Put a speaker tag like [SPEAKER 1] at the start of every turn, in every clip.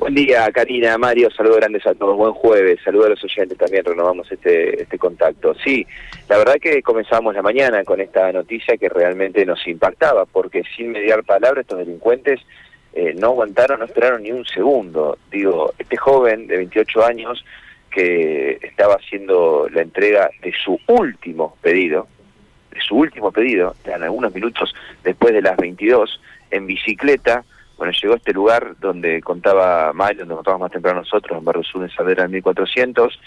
[SPEAKER 1] Buen día, Karina, Mario, saludos grandes a todos, buen jueves, saludos a los oyentes también, renovamos este, este contacto. Sí, la verdad que comenzamos la mañana con esta noticia que realmente nos impactaba, porque sin mediar palabra estos delincuentes eh, no aguantaron, no esperaron ni un segundo. Digo, este joven de 28 años que estaba haciendo la entrega de su último pedido, de su último pedido, en algunos minutos después de las 22, en bicicleta, bueno, llegó a este lugar donde contaba Mario, donde contábamos más temprano nosotros, en Barrio Sur, en Saavedra, en 1400,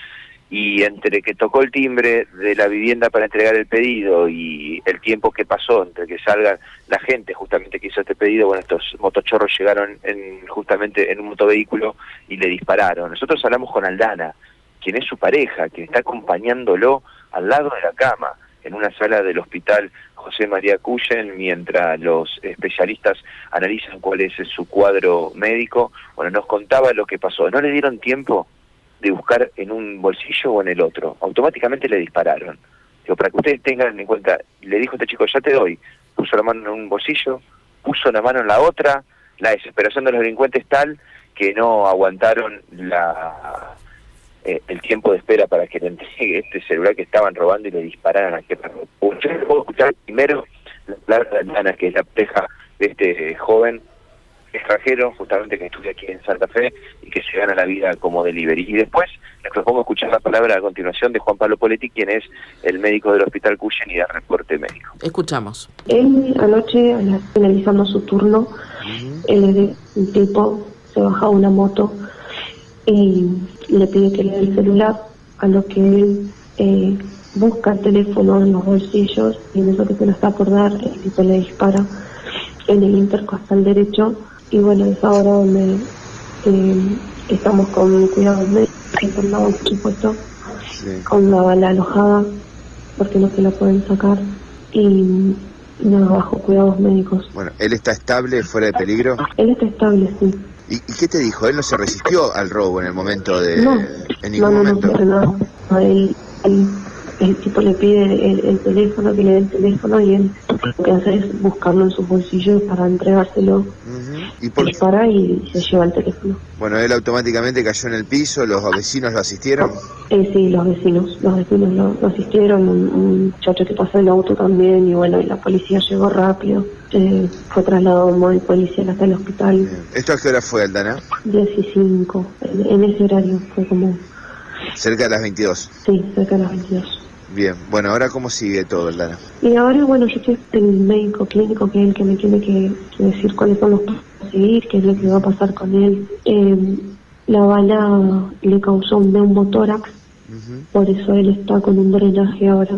[SPEAKER 1] y entre que tocó el timbre de la vivienda para entregar el pedido y el tiempo que pasó entre que salga la gente justamente que hizo este pedido, bueno, estos motochorros llegaron en, justamente en un motovehículo y le dispararon. Nosotros hablamos con Aldana, quien es su pareja, quien está acompañándolo al lado de la cama en una sala del hospital José María Cuyen, mientras los especialistas analizan cuál es su cuadro médico. Bueno, nos contaba lo que pasó. No le dieron tiempo de buscar en un bolsillo o en el otro. Automáticamente le dispararon. Digo, para que ustedes tengan en cuenta, le dijo este chico, ya te doy. Puso la mano en un bolsillo, puso la mano en la otra. La desesperación de los delincuentes tal que no aguantaron la eh, el tiempo de espera para que le entregue este celular que estaban robando y le dispararan a que Yo puedo escuchar primero la palabra de Ana, que es la pareja de este joven extranjero, justamente que estudia aquí en Santa Fe y que se gana la vida como delivery. Y después les propongo escuchar la palabra a continuación de Juan Pablo Poletti, quien es el médico del Hospital Cuyen y da reporte médico.
[SPEAKER 2] Escuchamos.
[SPEAKER 3] Él anoche, finalizando su turno, el tipo se baja una moto y le pide que le dé el celular, a lo que él eh, busca el teléfono en los bolsillos y en eso que se lo está por dar, el tipo le dispara en el intercostal derecho y bueno, es ahora donde eh, estamos con cuidados médicos, por supuesto, con la bala alojada porque no se la pueden sacar y no bajo cuidados médicos.
[SPEAKER 4] Bueno, ¿él está estable, fuera de peligro?
[SPEAKER 3] Él está estable, sí.
[SPEAKER 4] ¿Y, qué te dijo? ¿Él no se resistió al robo en el momento de...?
[SPEAKER 3] No,
[SPEAKER 4] en ningún
[SPEAKER 3] no, no,
[SPEAKER 4] momento?
[SPEAKER 3] no, no, él, el tipo le pide el, teléfono, que le dé el teléfono y él lo que hace es buscarlo en sus bolsillos para entregárselo. ¿Y por... Dispara y se lleva el teléfono.
[SPEAKER 4] Bueno, él automáticamente cayó en el piso, ¿los vecinos lo asistieron?
[SPEAKER 3] Eh, sí, los vecinos, los vecinos lo, asistieron, un, muchacho que pasó en auto también y bueno, y la policía llegó rápido. Eh, fue trasladado un móvil policial hasta el hospital.
[SPEAKER 4] ¿Esto a qué hora fue, Aldana?
[SPEAKER 3] 15, en, en ese horario fue como...
[SPEAKER 4] ¿Cerca de las 22?
[SPEAKER 3] Sí, cerca de las 22.
[SPEAKER 4] Bien, bueno, ahora cómo sigue todo, Aldana.
[SPEAKER 3] Y ahora, bueno, yo estoy el médico clínico que es el que me tiene que, decir cuáles son los seguir, qué es lo que va a pasar con él. Eh, la bala le causó un neumotórax, por eso él está con un drenaje ahora.